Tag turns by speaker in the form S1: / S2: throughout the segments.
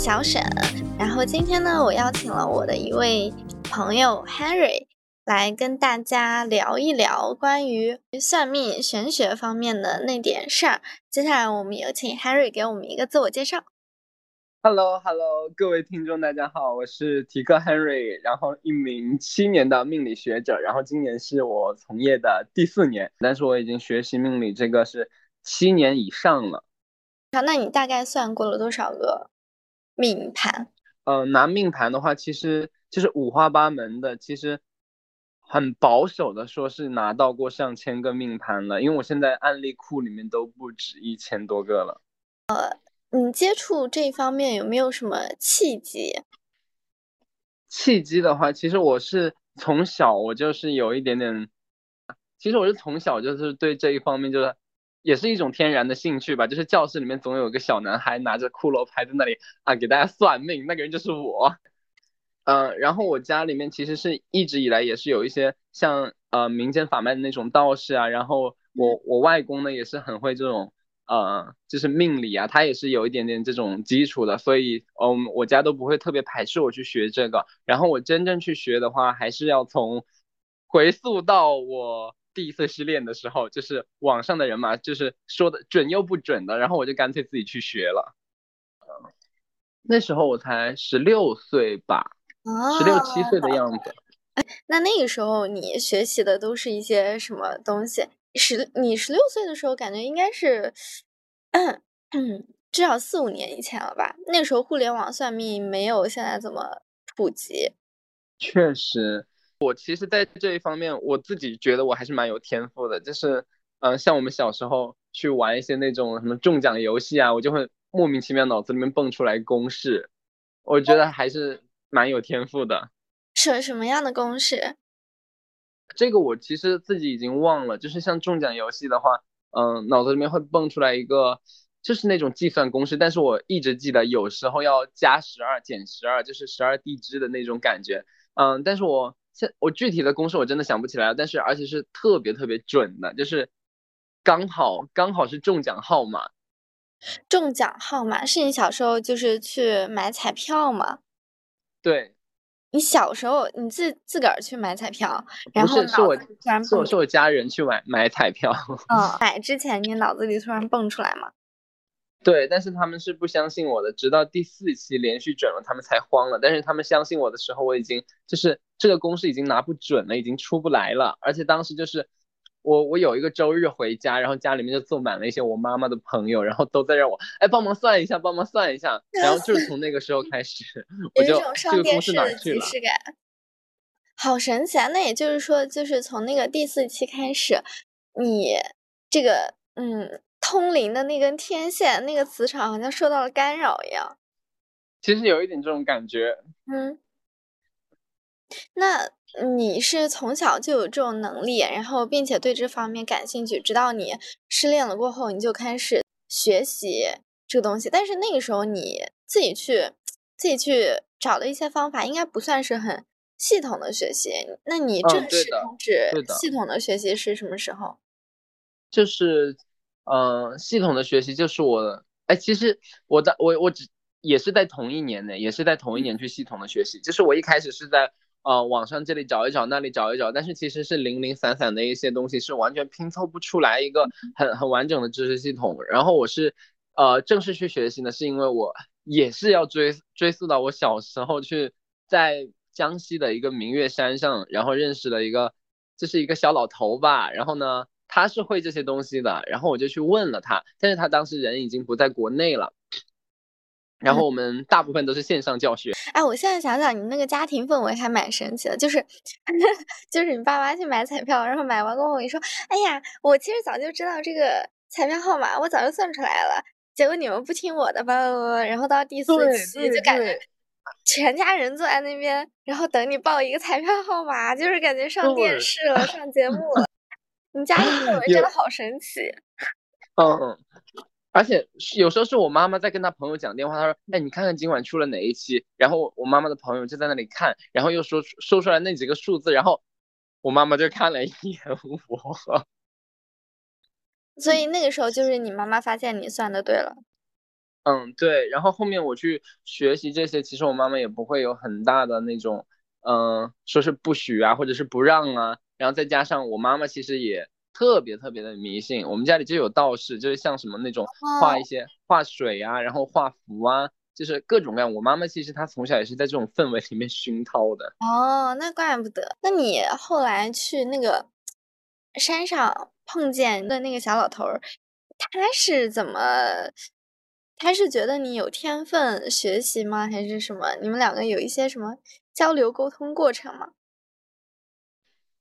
S1: 小沈。然后今天呢，我邀请了我的一位朋友 Henry 来跟大家聊一聊关于算命玄学方面的那点事儿。接下来我们有请 Henry 给我们一个自我介绍。
S2: Hello，Hello，各位听众，大家好，我是提克 Henry，然后一名七年的命理学者，然后今年是我从业的第四年，但是我已经学习命理这个是七年以上了。
S1: 好，那你大概算过了多少个命盘？
S2: 呃，拿命盘的话，其实就是五花八门的，其实很保守的说是拿到过上千个命盘了，因为我现在案例库里面都不止一千多个了。
S1: 呃你接触这方面有没有什么契机？
S2: 契机的话，其实我是从小我就是有一点点，其实我是从小就是对这一方面就是也是一种天然的兴趣吧，就是教室里面总有一个小男孩拿着骷髅牌在那里啊给大家算命，那个人就是我。嗯，然后我家里面其实是一直以来也是有一些像呃民间法脉的那种道士啊，然后我我外公呢也是很会这种。呃，就是命理啊，他也是有一点点这种基础的，所以嗯，我家都不会特别排斥我去学这个。然后我真正去学的话，还是要从回溯到我第一次失恋的时候，就是网上的人嘛，就是说的准又不准的，然后我就干脆自己去学了。嗯，那时候我才十六岁吧，十六七岁的样子。
S1: 那那个时候你学习的都是一些什么东西？十你十六岁的时候，感觉应该是，嗯嗯，至少四五年以前了吧？那时候互联网算命没有现在这么普及。
S2: 确实，我其实，在这一方面，我自己觉得我还是蛮有天赋的。就是，嗯、呃，像我们小时候去玩一些那种什么中奖游戏啊，我就会莫名其妙脑子里面蹦出来公式，我觉得还是蛮有天赋的。
S1: 什什么样的公式？
S2: 这个我其实自己已经忘了，就是像中奖游戏的话，嗯，脑子里面会蹦出来一个，就是那种计算公式，但是我一直记得有时候要加十二减十二，就是十二地支的那种感觉，嗯，但是我现我具体的公式我真的想不起来了，但是而且是特别特别准的，就是刚好刚好是中奖号码。
S1: 中奖号码是你小时候就是去买彩票吗？
S2: 对。
S1: 你小时候你自自个儿去买彩票，然后
S2: 是是我
S1: 突然
S2: 是我是我家人去买买彩票。
S1: 嗯，买之前你脑子里突然蹦出来吗？
S2: 对，但是他们是不相信我的，直到第四期连续准了，他们才慌了。但是他们相信我的时候，我已经就是这个公式已经拿不准了，已经出不来了。而且当时就是我我有一个周日回家，然后家里面就坐满了一些我妈妈的朋友，然后都在让我哎帮忙算一下，帮忙算一下。然后就是从那个时候开始，我就这个公式哪去了？
S1: 好神奇啊！那也就是说，就是从那个第四期开始，你这个嗯通灵的那根天线，那个磁场好像受到了干扰一样。
S2: 其实有一点这种感觉。
S1: 嗯，那你是从小就有这种能力，然后并且对这方面感兴趣，直到你失恋了过后，你就开始学习这个东西。但是那个时候你自己去自己去找的一些方法，应该不算是很系统的学习。那你正式开始系统的学习是什么时候？
S2: 就是，呃，系统的学习就是我，哎，其实我的我我只也是在同一年内，也是在同一年去系统的学习。就是我一开始是在呃网上这里找一找，那里找一找，但是其实是零零散散的一些东西，是完全拼凑不出来一个很很完整的知识系统。然后我是呃正式去学习呢，是因为我也是要追追溯到我小时候去在江西的一个明月山上，然后认识了一个这是一个小老头吧，然后呢。他是会这些东西的，然后我就去问了他，但是他当时人已经不在国内了。然后我们大部分都是线上教学。
S1: 哎，我现在想想，你那个家庭氛围还蛮神奇的，就是 就是你爸妈去买彩票，然后买完过后你说，哎呀，我其实早就知道这个彩票号码，我早就算出来了，结果你们不听我的吧，然后到第四期就感觉全家人坐在那边，然后等你报一个彩票号码，就是感觉上电视了，上节目了。你家的氛围真的好神奇。
S2: 嗯。而且有时候是我妈妈在跟她朋友讲电话，她说：“哎，你看看今晚出了哪一期？”然后我妈妈的朋友就在那里看，然后又说说出来那几个数字，然后我妈妈就看了一眼我。
S1: 所以那个时候就是你妈妈发现你算的对了。
S2: 嗯，对。然后后面我去学习这些，其实我妈妈也不会有很大的那种，嗯，说是不许啊，或者是不让啊。然后再加上我妈妈其实也。特别特别的迷信，我们家里就有道士，就是像什么那种画一些画水啊，然后画符啊，就是各种各样。我妈妈其实她从小也是在这种氛围里面熏陶的。
S1: 哦，那怪不得。那你后来去那个山上碰见的那个小老头儿，他是怎么？他是觉得你有天分学习吗？还是什么？你们两个有一些什么交流沟通过程吗？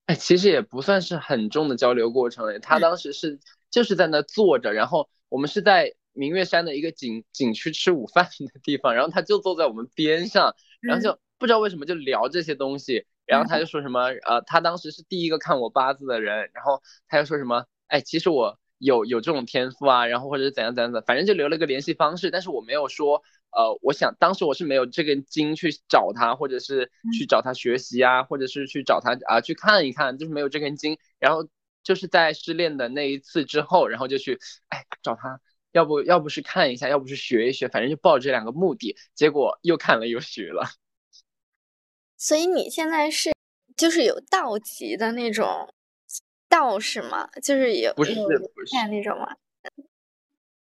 S2: 哎，其实也不算是很重的交流过程诶。他当时是就是在那坐着，然后我们是在明月山的一个景景区吃午饭的地方，然后他就坐在我们边上，然后就不知道为什么就聊这些东西，然后他就说什么，呃，他当时是第一个看我八字的人，然后他又说什么，哎，其实我。有有这种天赋啊，然后或者是怎样怎样的，反正就留了个联系方式，但是我没有说，呃，我想当时我是没有这根筋去找他，或者是去找他学习啊，或者是去找他啊去看一看，就是没有这根筋。然后就是在失恋的那一次之后，然后就去哎找他，要不要不是看一下，要不是学一学，反正就抱这两个目的，结果又看了又学了。
S1: 所以你现在是就是有道级的那种。道士吗？就是有
S2: 不是不
S1: 是那种吗？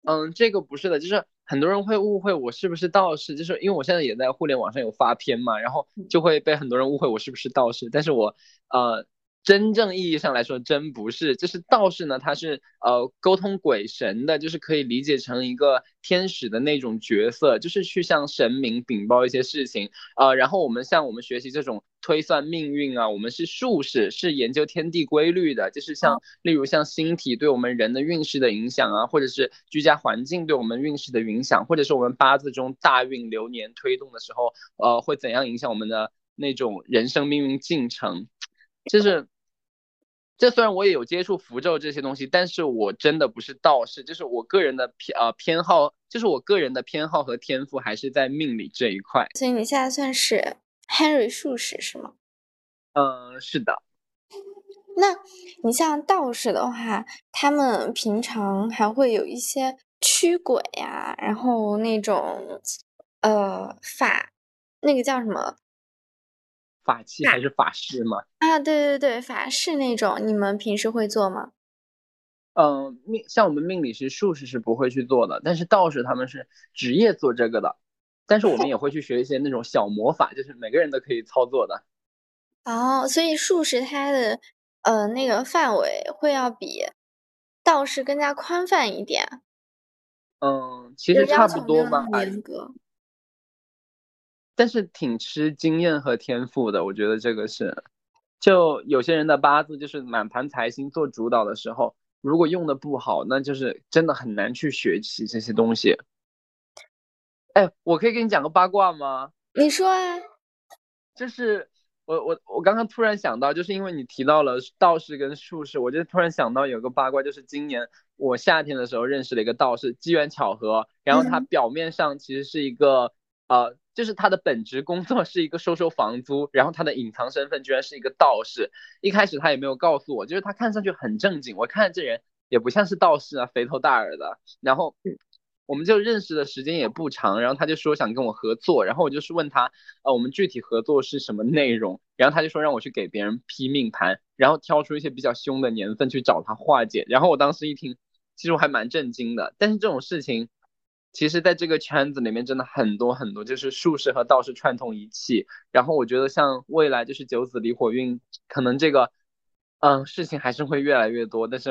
S2: 嗯，这个不是的，就是很多人会误会我是不是道士，就是因为我现在也在互联网上有发片嘛，然后就会被很多人误会我是不是道士，但是我呃。真正意义上来说，真不是，就是道士呢，他是呃沟通鬼神的，就是可以理解成一个天使的那种角色，就是去向神明禀报一些事情，呃，然后我们像我们学习这种推算命运啊，我们是术士，是研究天地规律的，就是像例如像星体对我们人的运势的影响啊，或者是居家环境对我们运势的影响，或者是我们八字中大运流年推动的时候，呃，会怎样影响我们的那种人生命运进程。就是，这虽然我也有接触符咒这些东西，但是我真的不是道士，就是我个人的偏呃偏好，就是我个人的偏好和天赋还是在命理这一块。
S1: 所以你现在算是 Henry 术士是吗？
S2: 嗯，是的。
S1: 那你像道士的话，他们平常还会有一些驱鬼呀，然后那种呃法，那个叫什么？
S2: 法器还是法师吗？
S1: 啊，对对对，法事那种，你们平时会做吗？
S2: 嗯，命像我们命理师、术士是不会去做的，但是道士他们是职业做这个的。但是我们 也会去学一些那种小魔法，就是每个人都可以操作的。
S1: 哦，所以术士他的呃那个范围会要比道士更加宽泛一点。
S2: 嗯，其实差不多吧。
S1: 严格。
S2: 但是挺吃经验和天赋的，我觉得这个是，就有些人的八字就是满盘财星做主导的时候，如果用的不好，那就是真的很难去学习这些东西。哎，我可以给你讲个八卦吗？
S1: 你说啊。
S2: 就是我我我刚刚突然想到，就是因为你提到了道士跟术士，我就突然想到有个八卦，就是今年我夏天的时候认识了一个道士，机缘巧合，然后他表面上其实是一个呃。就是他的本职工作是一个收收房租，然后他的隐藏身份居然是一个道士。一开始他也没有告诉我，就是他看上去很正经，我看这人也不像是道士啊，肥头大耳的。然后我们就认识的时间也不长，然后他就说想跟我合作，然后我就是问他，呃，我们具体合作是什么内容？然后他就说让我去给别人批命盘，然后挑出一些比较凶的年份去找他化解。然后我当时一听，其实我还蛮震惊的。但是这种事情。其实，在这个圈子里面，真的很多很多，就是术士和道士串通一气。然后，我觉得像未来就是九子离火运，可能这个，嗯，事情还是会越来越多。但是，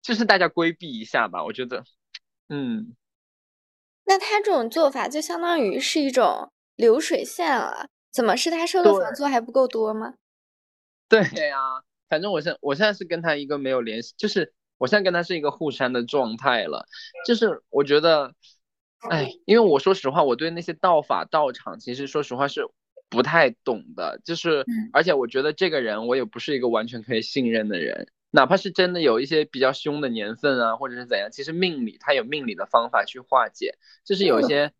S2: 就是大家规避一下吧，我觉得，嗯。
S1: 那他这种做法就相当于是一种流水线了，怎么是他收的房租还不够多吗？
S2: 对 呀，反正我现我现在是跟他一个没有联系，就是我现在跟他是一个互删的状态了。就是我觉得，哎，因为我说实话，我对那些道法道场其实说实话是不太懂的，就是而且我觉得这个人我也不是一个完全可以信任的人。哪怕是真的有一些比较凶的年份啊，或者是怎样，其实命理它有命理的方法去化解，就是有一些，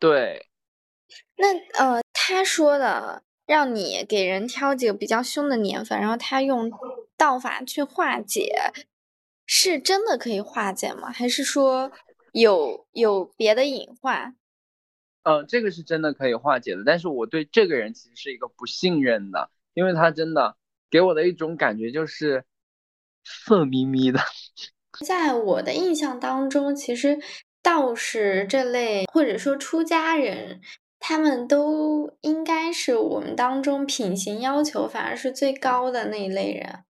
S2: 对。
S1: 那呃，他说的让你给人挑几个比较凶的年份，然后他用道法去化解，是真的可以化解吗？还是说有有别的隐患？
S2: 呃，这个是真的可以化解的，但是我对这个人其实是一个不信任的，因为他真的。给我的一种感觉就是色眯眯的。
S1: 在我的印象当中，其实道士这类或者说出家人，他们都应该是我们当中品行要求反而是最高的那一类人。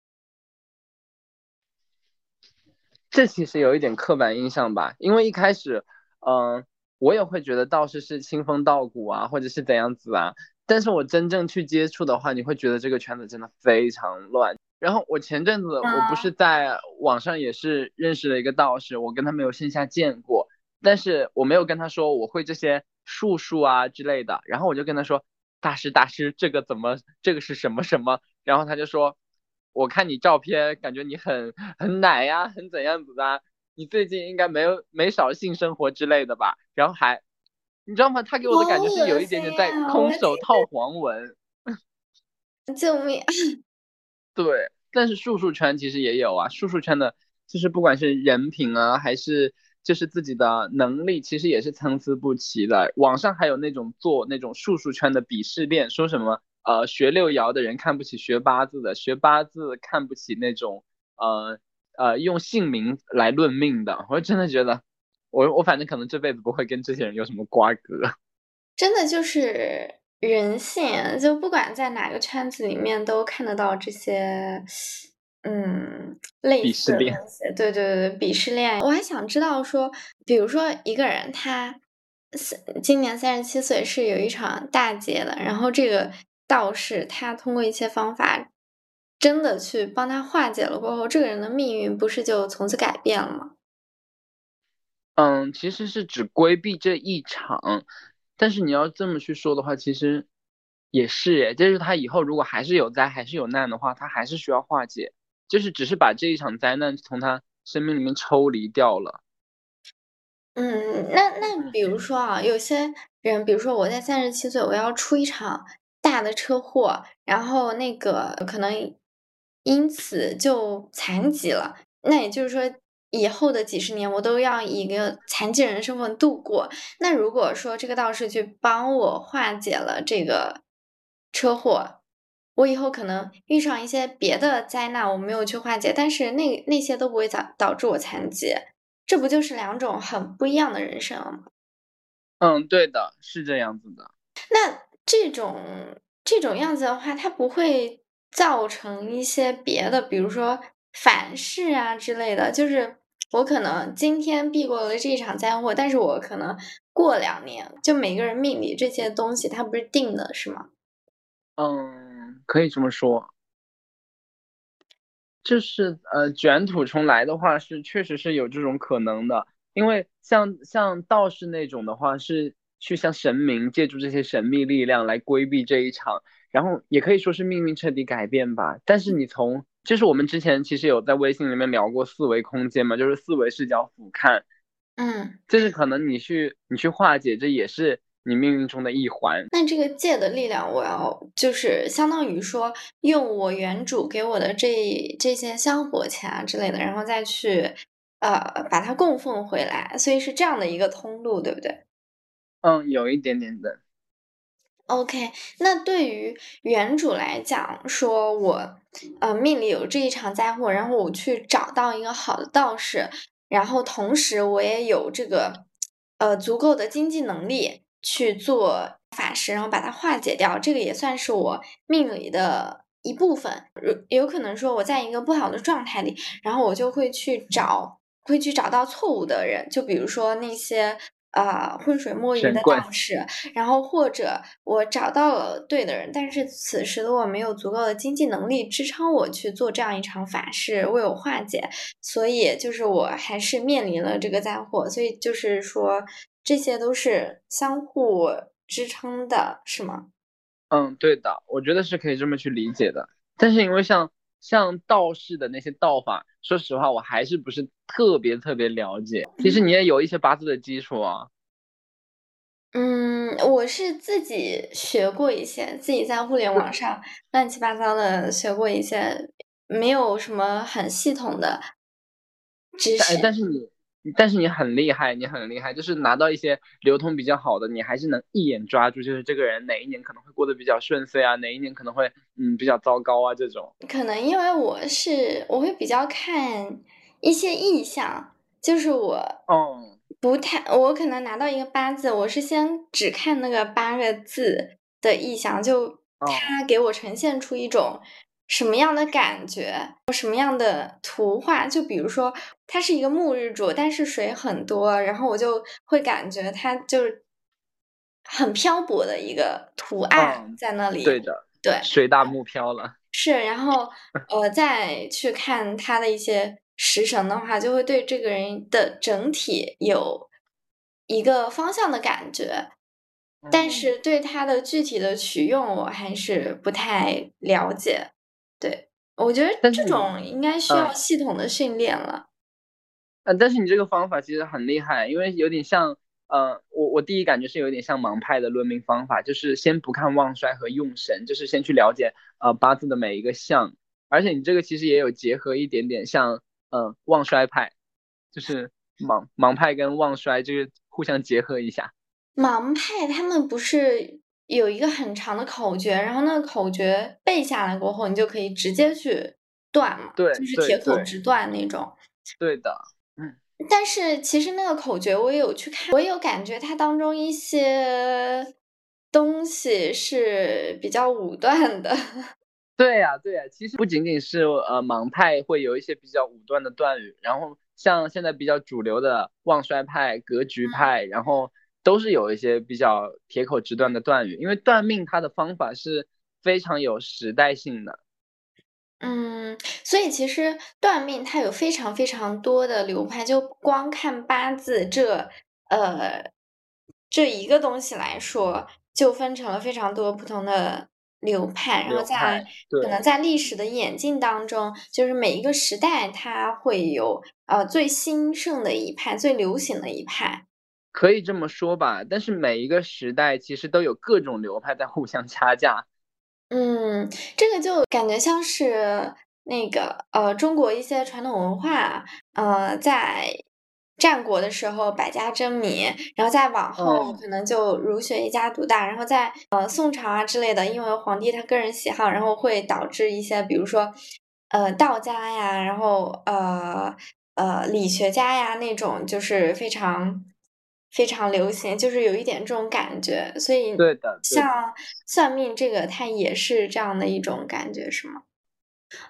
S2: 这其实有一点刻板印象吧，因为一开始，嗯，我也会觉得道士是清风道骨啊，或者是怎样子啊。但是我真正去接触的话，你会觉得这个圈子真的非常乱。然后我前阵子我不是在网上也是认识了一个道士，我跟他没有线下见过，但是我没有跟他说我会这些术数啊之类的。然后我就跟他说，大师大师，这个怎么这个是什么什么？然后他就说，我看你照片，感觉你很很奶呀，很怎样子的，你最近应该没有没少性生活之类的吧？然后还。你知道吗？他给我的感觉是有一点点在空手套黄文。
S1: 救命！
S2: 对，但是术数圈其实也有啊，术数圈的，就是不管是人品啊，还是就是自己的能力，其实也是参差不齐的。网上还有那种做那种术数圈的鄙视链，说什么呃学六爻的人看不起学八字的，学八字看不起那种呃呃用姓名来论命的。我真的觉得。我我反正可能这辈子不会跟这些人有什么瓜葛，
S1: 真的就是人性，就不管在哪个圈子里面都看得到这些，嗯，类似的东西。对对对，鄙视链。我还想知道说，比如说一个人他三今年三十七岁，是有一场大劫的，然后这个道士他通过一些方法，真的去帮他化解了过后，这个人的命运不是就从此改变了吗？
S2: 嗯，其实是只规避这一场，但是你要这么去说的话，其实也是耶。就是他以后如果还是有灾，还是有难的话，他还是需要化解，就是只是把这一场灾难从他生命里面抽离掉了。
S1: 嗯，那那比如说啊，有些人，比如说我在三十七岁，我要出一场大的车祸，然后那个可能因此就残疾了，那也就是说。以后的几十年，我都要以一个残疾人身份度过。那如果说这个道士去帮我化解了这个车祸，我以后可能遇上一些别的灾难，我没有去化解，但是那那些都不会导导致我残疾，这不就是两种很不一样的人生了吗？
S2: 嗯，对的，是这样子的。
S1: 那这种这种样子的话，它不会造成一些别的，比如说。反噬啊之类的，就是我可能今天避过了这一场灾祸，但是我可能过两年，就每个人命里这些东西，它不是定的，是吗？
S2: 嗯，可以这么说。就是呃，卷土重来的话，是确实是有这种可能的，因为像像道士那种的话，是去向神明借助这些神秘力量来规避这一场，然后也可以说是命运彻底改变吧。但是你从就是我们之前其实有在微信里面聊过四维空间嘛，就是四维视角俯瞰，
S1: 嗯，
S2: 就是可能你去你去化解，这也是你命运中的一环。
S1: 那这个借的力量，我要就是相当于说用我原主给我的这这些香火钱啊之类的，然后再去呃把它供奉回来，所以是这样的一个通路，对不对？
S2: 嗯，有一点点的。
S1: OK，那对于原主来讲，说我呃命里有这一场灾祸，然后我去找到一个好的道士，然后同时我也有这个呃足够的经济能力去做法事，然后把它化解掉，这个也算是我命里的一部分。有有可能说我在一个不好的状态里，然后我就会去找会去找到错误的人，就比如说那些。啊，浑水摸鱼的道士，然后或者我找到了对的人，但是此时的我没有足够的经济能力支撑我去做这样一场法事为我化解，所以就是我还是面临了这个灾祸，所以就是说这些都是相互支撑的，是吗？
S2: 嗯，对的，我觉得是可以这么去理解的。但是因为像像道士的那些道法，说实话，我还是不是特别特别了解。其实你也有一些八字的基础啊。
S1: 嗯，我是自己学过一些，自己在互联网上 乱七八糟的学过一些，没有什么很系统的知识。
S2: 但是你，但是你很厉害，你很厉害，就是拿到一些流通比较好的，你还是能一眼抓住，就是这个人哪一年可能会过得比较顺遂啊，哪一年可能会嗯比较糟糕啊这种。
S1: 可能因为我是我会比较看一些意象，就是我
S2: 嗯。
S1: 不太，我可能拿到一个八字，我是先只看那个八个字的意象，就它给我呈现出一种什么样的感觉，什么样的图画。就比如说，它是一个木日主，但是水很多，然后我就会感觉它就是很漂泊的一个图案在那里。
S2: 对的，
S1: 对，
S2: 水大木漂了。
S1: 是，然后呃，再去看他的一些。食神的话，就会对这个人的整体有一个方向的感觉，但是对他的具体的取用，我还是不太了解。对我觉得这种应该需要系统的训练了。
S2: 嗯，但是你这个方法其实很厉害，因为有点像，呃，我我第一感觉是有点像盲派的论命方法，就是先不看旺衰和用神，就是先去了解呃八字的每一个象，而且你这个其实也有结合一点点像。呃，旺衰派就是盲盲派跟旺衰就是互相结合一下。
S1: 盲派他们不是有一个很长的口诀，然后那个口诀背下来过后，你就可以直接去断嘛？
S2: 对，
S1: 就是铁口直断那种。
S2: 对的，嗯。
S1: 但是其实那个口诀我也有去看，我有感觉它当中一些东西是比较武断的。
S2: 对呀，对呀，其实不仅仅是呃盲派会有一些比较武断的断语，然后像现在比较主流的旺衰派、格局派，然后都是有一些比较铁口直断的断语，因为断命它的方法是非常有时代性的。
S1: 嗯，所以其实断命它有非常非常多的流派，就光看八字这呃这一个东西来说，就分成了非常多不同的。流派，然后在可能在历史的演进当中，就是每一个时代它会有呃最兴盛的一派，最流行的一派，
S2: 可以这么说吧。但是每一个时代其实都有各种流派在互相掐架。
S1: 嗯，这个就感觉像是那个呃中国一些传统文化呃在。战国的时候百家争鸣，然后再往后可能就儒学一家独大，然后在呃宋朝啊之类的，因为皇帝他个人喜好，然后会导致一些比如说呃道家呀，然后呃呃理学家呀那种就是非常非常流行，就是有一点这种感觉，所以
S2: 对的，
S1: 像算命这个它也是这样的一种感觉，是吗？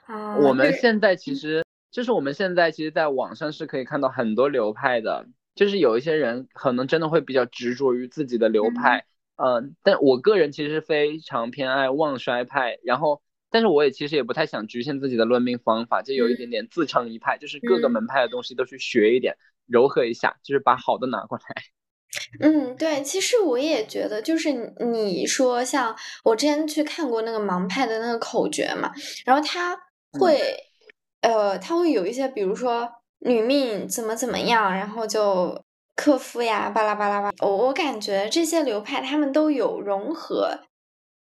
S1: 啊，
S2: 我们现在其实。就是我们现在其实，在网上是可以看到很多流派的，就是有一些人可能真的会比较执着于自己的流派，嗯，但我个人其实非常偏爱旺衰派，然后，但是我也其实也不太想局限自己的论命方法，就有一点点自成一派，就是各个门派的东西都去学一点，柔和一下，就是把好的拿过来。
S1: 嗯，对，其实我也觉得，就是你说像我之前去看过那个盲派的那个口诀嘛，然后他会。呃，他会有一些，比如说女命怎么怎么样，然后就克夫呀，巴拉巴拉巴。我我感觉这些流派他们都有融合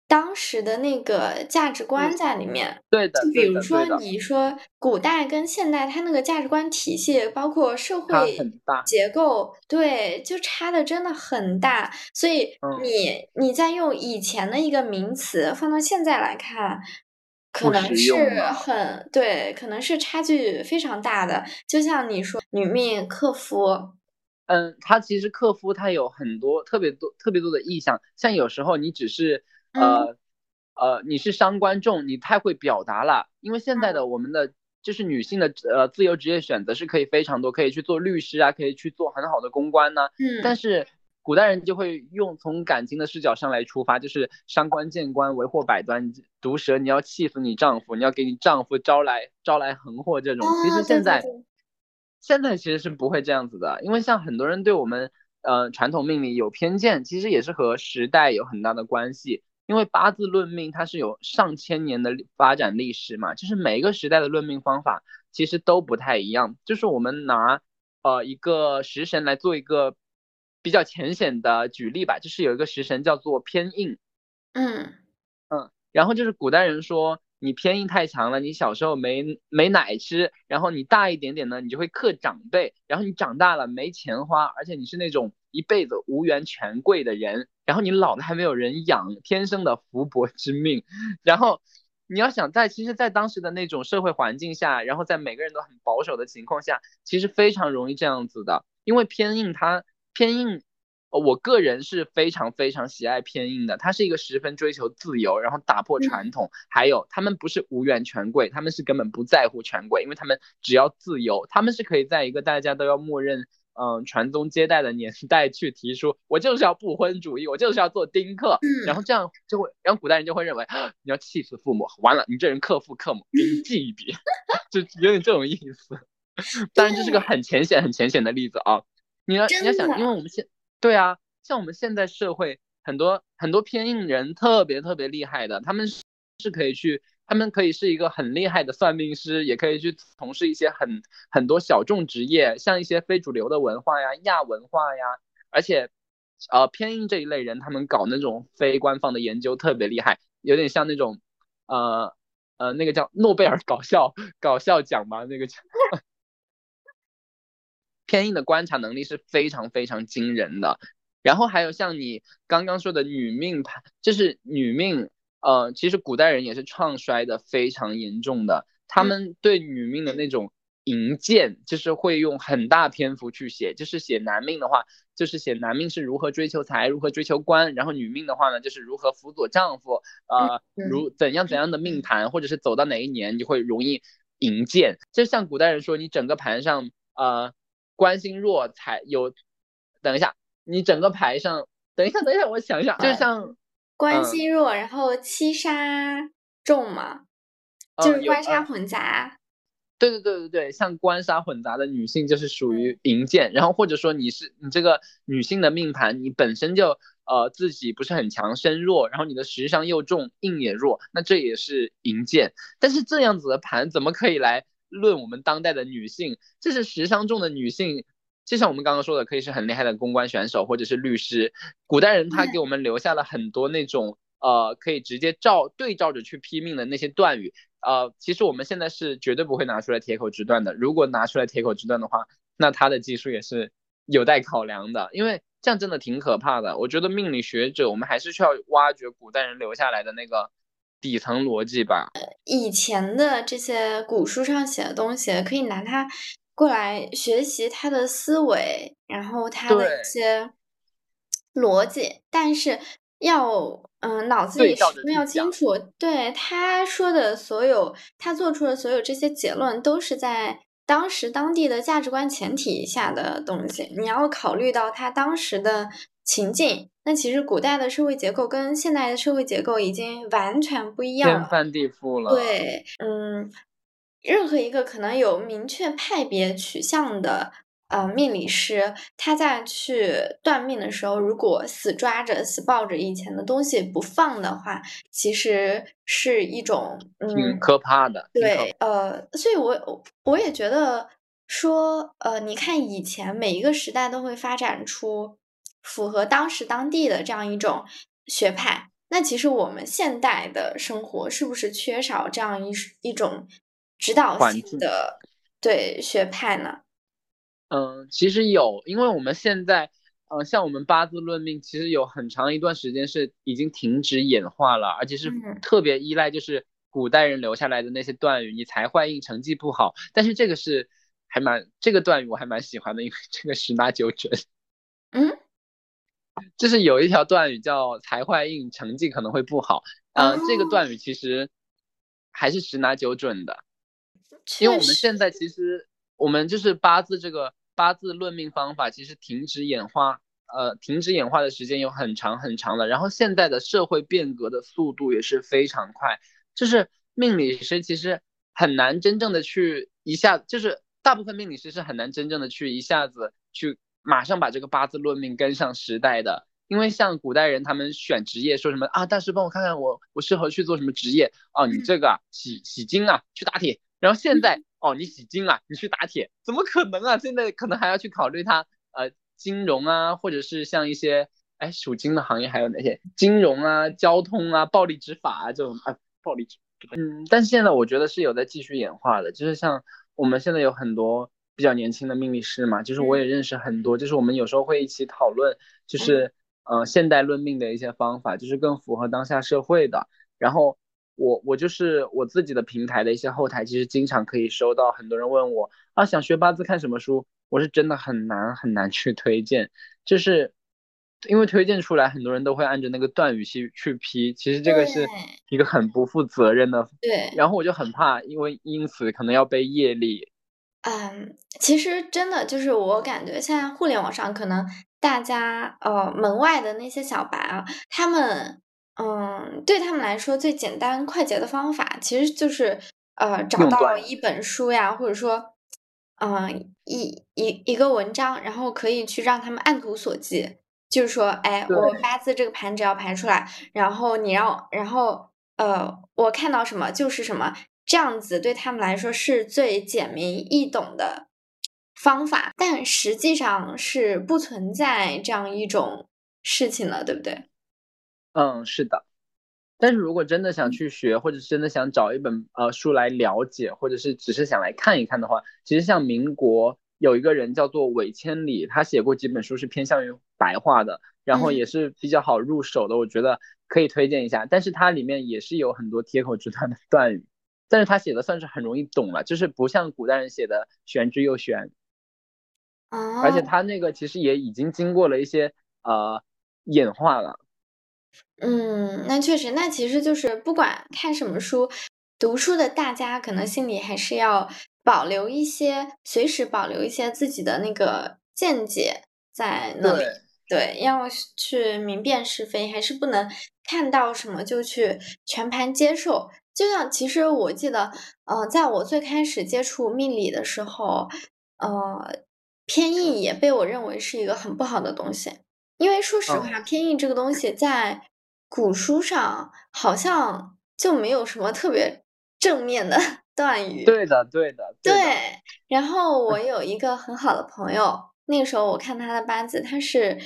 S1: 当时的那个价值观在里面。
S2: 对的，
S1: 就比如说你说古代跟现代，它那个价值观体系，包括社会结构，对，就差的真的很大。所以你你在用以前的一个名词放到现在来看。可能是很对，可能是差距非常大的。就像你说，女命克夫，
S2: 嗯，他其实克夫他有很多特别多特别多的意象。像有时候你只是呃呃，你是伤官重，你太会表达了。因为现在的我们的就是女性的呃自由职业选择是可以非常多，可以去做律师啊，可以去做很好的公关呢。
S1: 嗯，
S2: 但是古代人就会用从感情的视角上来出发，就是伤官见官，为祸百端。毒舌，你要气死你丈夫，你要给你丈夫招来招来横祸这种。其实现在现在其实是不会这样子的，因为像很多人对我们呃传统命理有偏见，其实也是和时代有很大的关系。因为八字论命它是有上千年的发展历史嘛，就是每一个时代的论命方法其实都不太一样。就是我们拿呃一个食神来做一个比较浅显的举例吧，就是有一个食神叫做偏印，
S1: 嗯
S2: 嗯，然后就是古代人说你偏硬太强了，你小时候没没奶吃，然后你大一点点呢，你就会克长辈，然后你长大了没钱花，而且你是那种一辈子无缘权贵的人。然后你老了还没有人养，天生的福薄之命。然后你要想在，其实，在当时的那种社会环境下，然后在每个人都很保守的情况下，其实非常容易这样子的。因为偏硬，它偏硬，我个人是非常非常喜爱偏硬的。他是一个十分追求自由，然后打破传统，还有他们不是无缘权贵，他们是根本不在乎权贵，因为他们只要自由，他们是可以在一个大家都要默认。嗯，传宗接代的年代去提出，我就是要不婚主义，我就是要做丁克，然后这样就会，然后古代人就会认为你要气死父母，完了，你这人克父克母，给你记一笔，就有点这种意思。当然这是个很浅显、很浅显的例子啊。你要你要想，因为我们现对啊，像我们现在社会很多很多偏硬人特别特别厉害的，他们是是可以去。他们可以是一个很厉害的算命师，也可以去从事一些很很多小众职业，像一些非主流的文化呀、亚文化呀，而且，呃，偏硬这一类人，他们搞那种非官方的研究特别厉害，有点像那种，呃呃，那个叫诺贝尔搞笑搞笑奖吧，那个叫 偏硬的观察能力是非常非常惊人的。然后还有像你刚刚说的女命盘，就是女命。呃，其实古代人也是创衰的非常严重的，他们对女命的那种淫贱，就是会用很大篇幅去写。就是写男命的话，就是写男命是如何追求财，如何追求官；然后女命的话呢，就是如何辅佐丈夫，呃，如怎样怎样的命盘，或者是走到哪一年你会容易淫贱。就像古代人说，你整个盘上，呃，官星弱，财有。等一下，你整个牌上，等一下，等一下，我想一下，就像。
S1: 官星弱，然后七杀重嘛，就是官杀混杂。
S2: 对对对对对，像官杀混杂的女性就是属于淫贱，然后或者说你是你这个女性的命盘，你本身就呃自己不是很强，身弱，然后你的食伤又重，硬也弱，那这也是银剑。但是这样子的盘怎么可以来论我们当代的女性？这是食伤重的女性。就像我们刚刚说的，可以是很厉害的公关选手，或者是律师。古代人他给我们留下了很多那种呃，可以直接照对照着去批命的那些段语。呃，其实我们现在是绝对不会拿出来铁口直断的。如果拿出来铁口直断的话，那他的技术也是有待考量的，因为这样真的挺可怕的。我觉得命理学者，我们还是需要挖掘古代人留下来的那个底层逻辑吧。
S1: 以前的这些古书上写的东西，可以拿它。过来学习他的思维，然后他的一些逻辑，但是要嗯脑子里十分要清楚，对他说的所有，他做出的所有这些结论都是在当时当地的价值观前提下的东西，你要考虑到他当时的情境。那其实古代的社会结构跟现代的社会结构已经完全不一样了，
S2: 天翻地覆了。
S1: 对，嗯。任何一个可能有明确派别取向的呃命理师，他在去断命的时候，如果死抓着、死抱着以前的东西不放的话，其实是一种
S2: 挺可怕的。
S1: 对，呃，所以我我也觉得说，呃，你看以前每一个时代都会发展出符合当时当地的这样一种学派，那其实我们现代的生活是不是缺少这样一一种？指导性的对学派呢？
S2: 嗯，其实有，因为我们现在，嗯，像我们八字论命，其实有很长一段时间是已经停止演化了，而且是特别依赖就是古代人留下来的那些段语，你才坏印，成绩不好。但是这个是还蛮这个段语我还蛮喜欢的，因为这个十拿九准。
S1: 嗯，
S2: 就是有一条段语叫才坏印，成绩可能会不好。嗯，这个段语其实还是十拿九准的。因为我们现在其实我们就是八字这个八字论命方法，其实停止演化，呃，停止演化的时间有很长很长的。然后现在的社会变革的速度也是非常快，就是命理师其实很难真正的去一下，就是大部分命理师是很难真正的去一下子去马上把这个八字论命跟上时代的。因为像古代人，他们选职业说什么啊？大师帮我看看我我适合去做什么职业哦？你这个洗洗金啊，去打铁。然后现在哦，你洗金啊，你去打铁，怎么可能啊？现在可能还要去考虑它呃金融啊，或者是像一些哎属金的行业还有哪些金融啊、交通啊、暴力执法啊这种啊暴力执嗯，但是现在我觉得是有在继续演化的，就是像我们现在有很多比较年轻的命理师嘛，就是我也认识很多，就是我们有时候会一起讨论，就是。呃，现代论命的一些方法，就是更符合当下社会的。然后我我就是我自己的平台的一些后台，其实经常可以收到很多人问我啊，想学八字看什么书？我是真的很难很难去推荐，就是因为推荐出来，很多人都会按着那个断语去去批，其实这个是一个很不负责任的。
S1: 对。
S2: 然后我就很怕，因为因此可能要被业力。
S1: 嗯，其实真的就是我感觉现在互联网上可能。大家呃，门外的那些小白啊，他们嗯，对他们来说最简单快捷的方法，其实就是呃，找到一本书呀，或者说嗯，一一一个文章，然后可以去让他们按图索骥，就是说，哎，我八字这个盘只要排出来，然后你让，然后呃，我看到什么就是什么，这样子对他们来说是最简明易懂的。方法，但实际上是不存在这样一种事情了，对不对？
S2: 嗯，是的。但是如果真的想去学，或者是真的想找一本呃书来了解，或者是只是想来看一看的话，其实像民国有一个人叫做韦千里，他写过几本书是偏向于白话的，然后也是比较好入手的，我觉得可以推荐一下。但是它里面也是有很多贴口直断的断语，但是他写的算是很容易懂了，就是不像古代人写的玄之又玄。而且他那个其实也已经经过了一些呃演化了。
S1: 嗯，那确实，那其实就是不管看什么书，读书的大家可能心里还是要保留一些，随时保留一些自己的那个见解在那里。对，要去明辨是非，还是不能看到什么就去全盘接受。就像其实我记得，嗯，在我最开始接触命理的时候，呃。偏印也被我认为是一个很不好的东西，因为说实话，偏印这个东西在古书上好像就没有什么特别正面的 断语。
S2: 对的，对的，
S1: 对。然后我有一个很好的朋友，那个时候我看他的八字，他是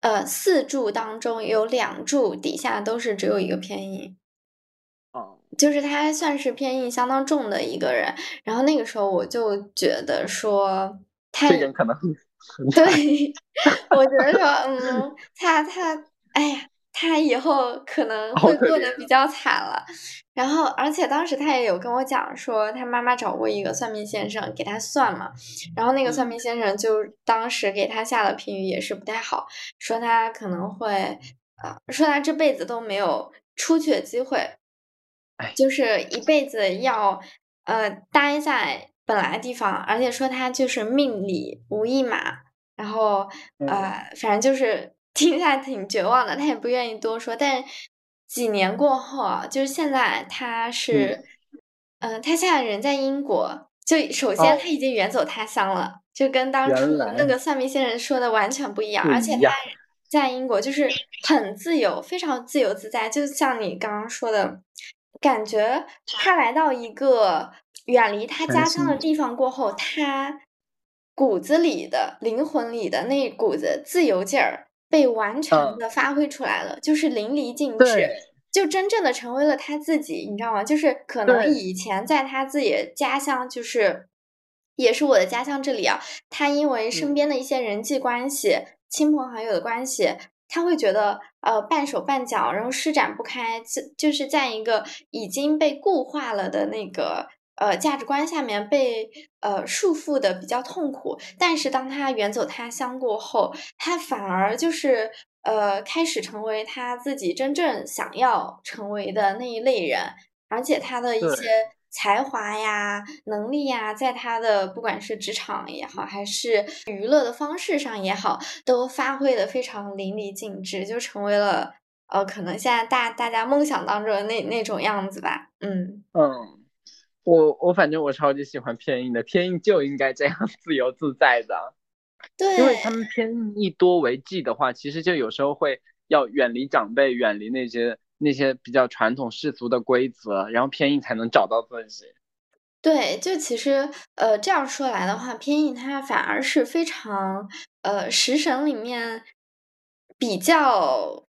S1: 呃四柱当中有两柱底下都是只有一个偏印，
S2: 哦，
S1: 就是他算是偏印相当重的一个人。然后那个时候我就觉得说。
S2: 这人可能
S1: 对，我觉得说，嗯，他他，哎呀，他以后可能会过得比较惨了。然后，而且当时他也有跟我讲说，他妈妈找过一个算命先生给他算嘛，然后那个算命先生就当时给他下的评语也是不太好，说他可能会，呃，说他这辈子都没有出去的机会，就是一辈子要呃待在。本来地方，而且说他就是命里无一马，然后呃，反正就是 听下挺绝望的，他也不愿意多说。但几年过后啊，就是现在他是，嗯，他现在人在英国，就首先他已经远走他乡了，就跟当初那个。算命先生说的完全不一样，而且他在英国就是很自由，非常自由自在，就像你刚刚说的，感觉他来到一个。远离他家乡的地方过后，他骨子里的灵魂里的那股子自由劲儿被完全的发挥出来了，就是淋漓尽致，就真正的成为了他自己，你知道吗？就是可能以前在他自己的家乡，就是也是我的家乡这里啊，他因为身边的一些人际关系、亲朋好友的关系，他会觉得呃半手半脚，然后施展不开，就就是在一个已经被固化了的那个。呃，价值观下面被呃束缚的比较痛苦，但是当他远走他乡过后，他反而就是呃开始成为他自己真正想要成为的那一类人，而且他的一些才华呀、能力呀，在他的不管是职场也好，还是娱乐的方式上也好，都发挥的非常淋漓尽致，就成为了呃，可能现在大大家梦想当中的那那种样子吧。嗯。
S2: 嗯，我我反正我超级喜欢偏硬的，偏硬就应该这样自由自在的。
S1: 对，
S2: 因为他们偏一多为忌的话，其实就有时候会要远离长辈，远离那些。那些比较传统世俗的规则，然后偏硬才能找到自己。
S1: 对，就其实呃这样说来的话，偏硬它反而是非常呃食神里面比较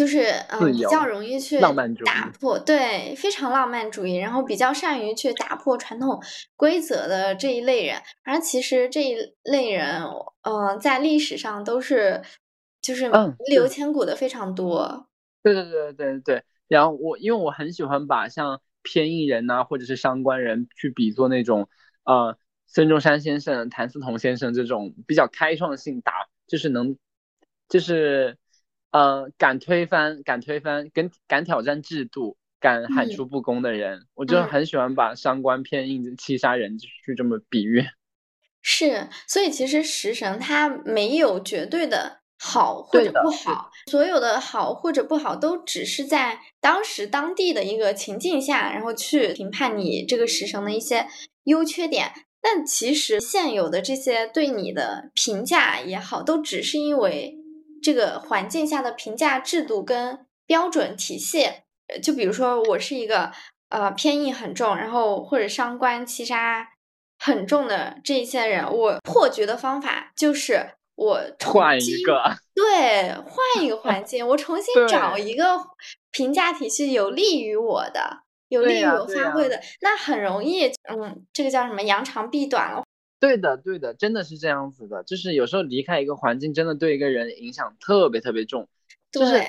S1: 就是嗯比较容易去打破，对，非常浪漫主义，然后比较善于去打破传统规则的这一类人。而其实这一类人，嗯，在历史上都是就是名留千古的非常多。
S2: 对对对对对，然后我因为我很喜欢把像偏印人呐，或者是伤官人去比作那种呃孙中山先生、谭嗣同先生这种比较开创性打，就是能就是呃敢推翻、敢推翻、敢敢挑战制度、敢喊出不公的人，我就很喜欢把伤官偏硬七杀人去这么比喻。
S1: 是，所以其实食神他没有绝对的。好或者不好，所有的好或者不好都只是在当时当地的一个情境下，然后去评判你这个食神的一些优缺点。但其实现有的这些对你的评价也好，都只是因为这个环境下的评价制度跟标准体系。就比如说，我是一个呃偏硬很重，然后或者伤官七杀很重的这一些人，我破局的方法就是。我
S2: 换一个，
S1: 对，换一个环境，我重新找一个评价体系有利于我的，有利于我发挥的，那很容易，嗯，这个叫什么扬长避短了。
S2: 对的，对的，真的是这样子的，就是有时候离开一个环境，真的对一个人影响特别特别重。就是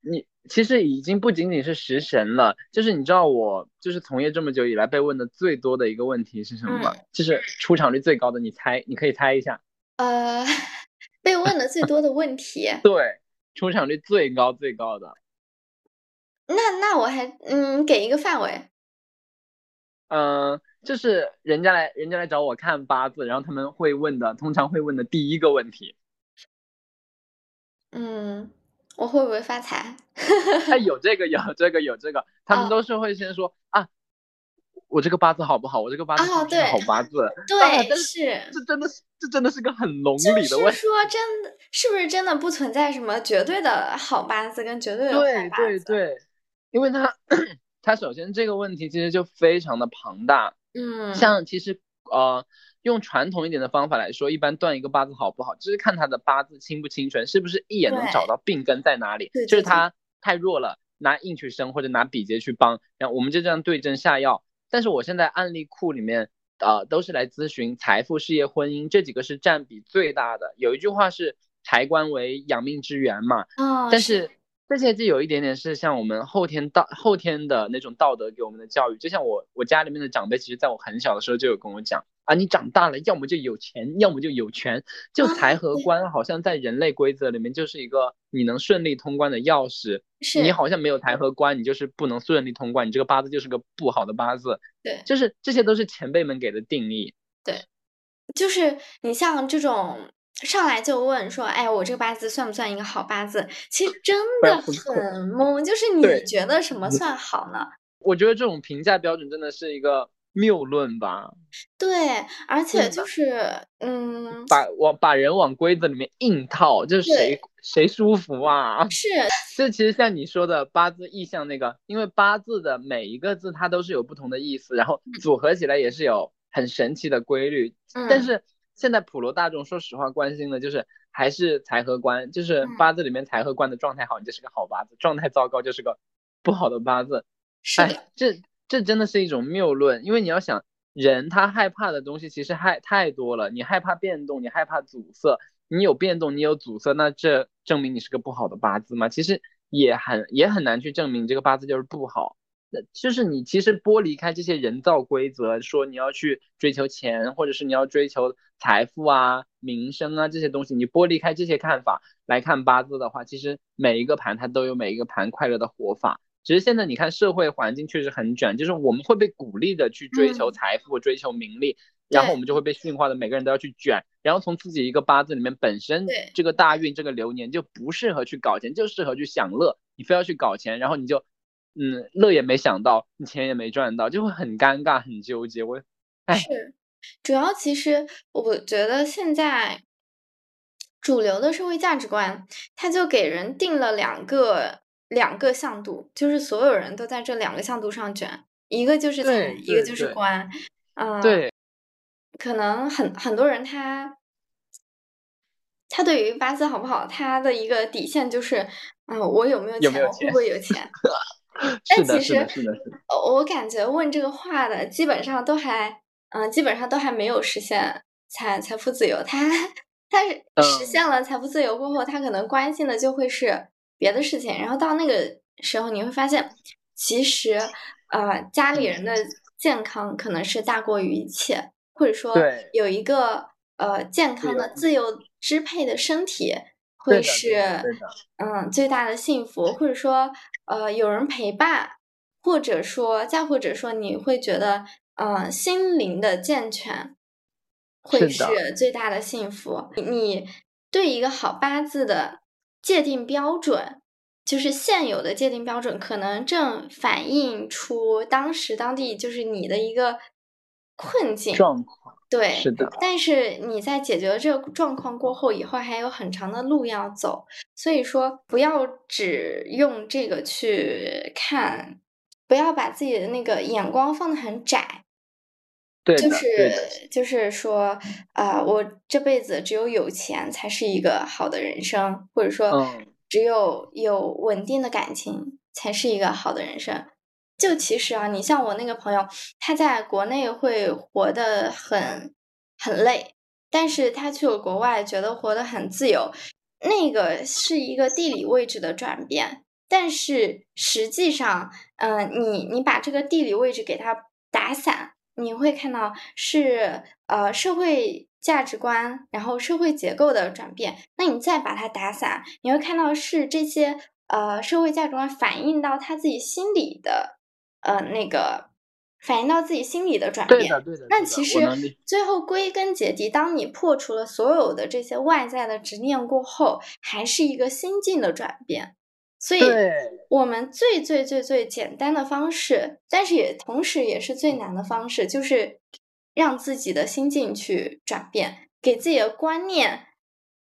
S2: 你其实已经不仅仅是食神了，就是你知道我就是从业这么久以来被问的最多的一个问题是什么吗？就是出场率最高的，你猜，你可以猜一下。
S1: 呃。被问的最多的问题，
S2: 对，出场率最高最高的。
S1: 那那我还嗯，给一个范围。
S2: 嗯，就是人家来人家来找我看八字，然后他们会问的，通常会问的第一个问题。
S1: 嗯，我会不会发财？
S2: 哎，有这个，有这个，有这个，他们都是会先说啊。我这个八字好不好？我这个八字是不是好八字？
S1: 对，是
S2: 这真的是这真的是个很笼里的问
S1: 题。说真的，是不是真的不存在什么绝对的好八字跟绝对的
S2: 坏八字？对对对，因为他 他首先这个问题其实就非常的庞大。
S1: 嗯，
S2: 像其实呃用传统一点的方法来说，一般断一个八字好不好，就是看他的八字清不清纯，是不是一眼能找到病根在哪里。就是他太弱了，拿印去生或者拿比劫去帮，然后我们就这样对症下药。但是我现在案例库里面，呃，都是来咨询财富、事业、婚姻这几个是占比最大的。有一句话是财官为养命之源嘛，
S1: 哦，
S2: 但是这些就有一点点是像我们后天道后天的那种道德给我们的教育。就像我我家里面的长辈，其实在我很小的时候就有跟我讲。啊，你长大了，要么就有钱，要么就有权。就财和官，好像在人类规则里面就是一个你能顺利通关的钥匙。
S1: 是
S2: 你好像没有财和官，你就是不能顺利通关，你这个八字就是个不好的八字。
S1: 对，
S2: 就是这些都是前辈们给的定义。
S1: 对，就是你像这种上来就问说，哎，我这个八字算不算一个好八字？其实 真的很懵，就是你觉得什么算好呢？
S2: 我觉得这种评价标准真的是一个。谬论吧，
S1: 对，而且就是，嗯，
S2: 把往把人往规则里面硬套，就是谁谁舒服啊？
S1: 是，
S2: 这其实像你说的八字意象那个，因为八字的每一个字它都是有不同的意思，然后组合起来也是有很神奇的规律。但是现在普罗大众说实话关心的就是还是财和官，就是八字里面财和官的状态好，你就是个好八字；状态糟糕就是个不好的八字。
S1: 是
S2: 的，这。这真的是一种谬论，因为你要想，人他害怕的东西其实害太多了。你害怕变动，你害怕阻塞，你有变动，你有阻塞，那这证明你是个不好的八字吗？其实也很也很难去证明这个八字就是不好。那就是你其实剥离开这些人造规则，说你要去追求钱，或者是你要追求财富啊、名声啊这些东西，你剥离开这些看法来看八字的话，其实每一个盘它都有每一个盘快乐的活法。只是现在你看社会环境确实很卷，就是我们会被鼓励的去追求财富、追求名利，然后我们就会被驯化的每个人都要去卷，然后从自己一个八字里面本身这个大运这个流年就不适合去搞钱，就适合去享乐，你非要去搞钱，然后你就嗯乐也没想到，你钱也没赚到，就会很尴尬很纠结。我哎，
S1: 是主要其实我觉得现在。主流的社会价值观，它就给人定了两个两个向度，就是所有人都在这两个向度上卷，一个就是钱，一个就是官，嗯，
S2: 对，
S1: 可能很很多人他他对于八字好不好，他的一个底线就是，嗯，我有没有钱，会不会有钱？但其实，
S2: 是的，是的，
S1: 我感觉问这个话的基本上都还，嗯，基本上都还没有实现财财富自由，他。他实现了财富自由过后，他可能关心的就会是别的事情。然后到那个时候，你会发现，其实呃，家里人的健康可能是大过于一切，或者说有一个呃健康的、自由支配的身体，会是嗯最大的幸福。或者说呃有人陪伴，或者说再或者说你会觉得嗯心灵的健全。会是最大的幸福。你对一个好八字的界定标准，就是现有的界定标准，可能正反映出当时当地就是你的一个困境
S2: 状况。
S1: 对，
S2: 是的。
S1: 但是你在解决了这个状况过后，以后还有很长的路要走。所以说，不要只用这个去看，不要把自己的那个眼光放得很窄。对就是就是说，啊，我这辈子只有有钱才是一个好的人生，或者说，只有有稳定的感情才是一个好的人生。就其实啊，你像我那个朋友，他在国内会活得很很累，但是他去了国外，觉得活得很自由。那个是一个地理位置的转变，但是实际上，嗯，你你把这个地理位置给它打散。你会看到是呃社会价值观，然后社会结构的转变。那你再把它打散，你会看到是这些呃社会价值观反映到他自己心里的呃那个反映到自己心理的转变。
S2: 对的，对的。
S1: 那其实最后归根结底，当你破除了所有的这些外在的执念过后，还是一个心境的转变。所以，我们最最最最简单的方式，但是也同时也是最难的方式，就是让自己的心境去转变，给自己的观念，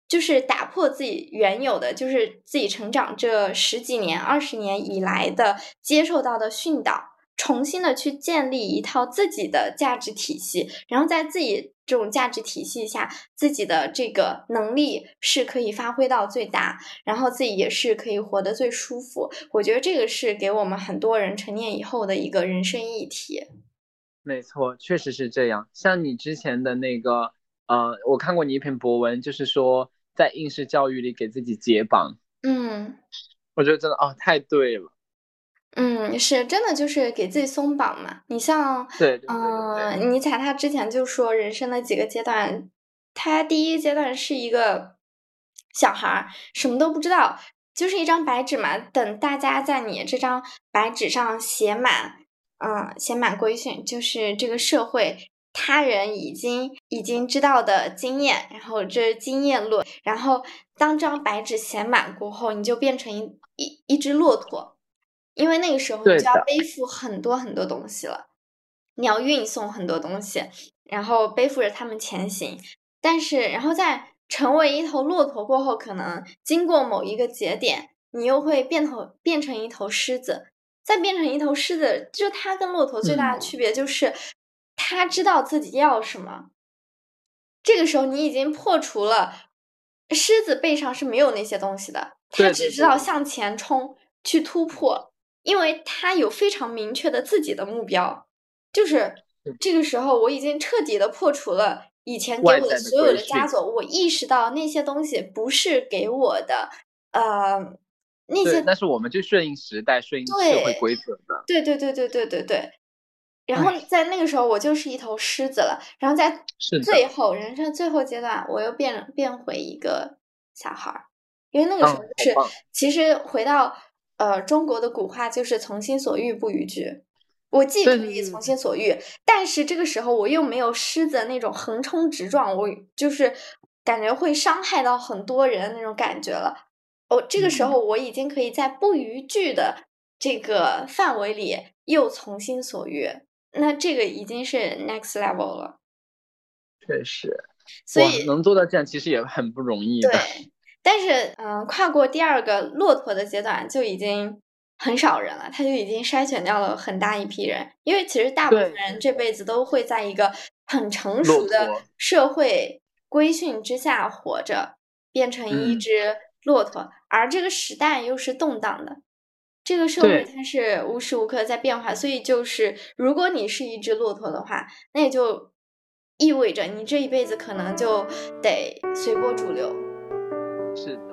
S1: 就是打破自己原有的，就是自己成长这十几年、二十年以来的接受到的训导。重新的去建立一套自己的价值体系，然后在自己这种价值体系下，自己的这个能力是可以发挥到最大，然后自己也是可以活得最舒服。我觉得这个是给我们很多人成年以后的一个人生议题。
S2: 没错，确实是这样。像你之前的那个，呃，我看过你一篇博文，就是说在应试教育里给自己解绑。
S1: 嗯，
S2: 我觉得真的哦，太对了。
S1: 嗯，是真的，就是给自己松绑嘛。你像，
S2: 对，
S1: 嗯，尼采他之前就说，人生的几个阶段，他第一阶段是一个小孩儿，什么都不知道，就是一张白纸嘛。等大家在你这张白纸上写满，嗯，写满规训，就是这个社会他人已经已经知道的经验，然后这是经验论，然后当这张白纸写满过后，你就变成一一一只骆驼。因为那个时候你就要背负很多很多东西了，你要运送很多东西，然后背负着他们前行。但是，然后在成为一头骆驼过后，可能经过某一个节点，你又会变头变成一头狮子。再变成一头狮子，就它跟骆驼最大的区别就是，它知道自己要什么。这个时候，你已经破除了狮子背上是没有那些东西的，他只知道向前冲去突破。因为他有非常明确的自己的目标，就是这个时候我已经彻底的破除了以前给我的所有的枷锁，我意识到那些东西不是给我的，呃，那些
S2: 但是我们就顺应时代、顺应社会规则的。
S1: 对对对对对对对。然后在那个时候，我就是一头狮子了。然后在最后人生最后阶段，我又变变回一个小孩儿，因为那个时候就是其实回到。呃，中国的古话就是“从心所欲不逾矩”。我既可以从心所欲，但是这个时候我又没有狮子那种横冲直撞，我就是感觉会伤害到很多人那种感觉了。哦，这个时候我已经可以在不逾矩的这个范围里又从心所欲，那这个已经是 next level 了。
S2: 确实，
S1: 所以
S2: 能做到这样其实也很不容易。
S1: 对，但是嗯，跨过第二个骆驼的阶段就已经。很少人了，他就已经筛选掉了很大一批人，因为其实大部分人这辈子都会在一个很成熟的社会规训之下活着，变成一只骆驼，而这个时代又是动荡的，这个社会它是无时无刻在变化，所以就是如果你是一只骆驼的话，那也就意味着你这一辈子可能就得随波逐流。
S2: 是的。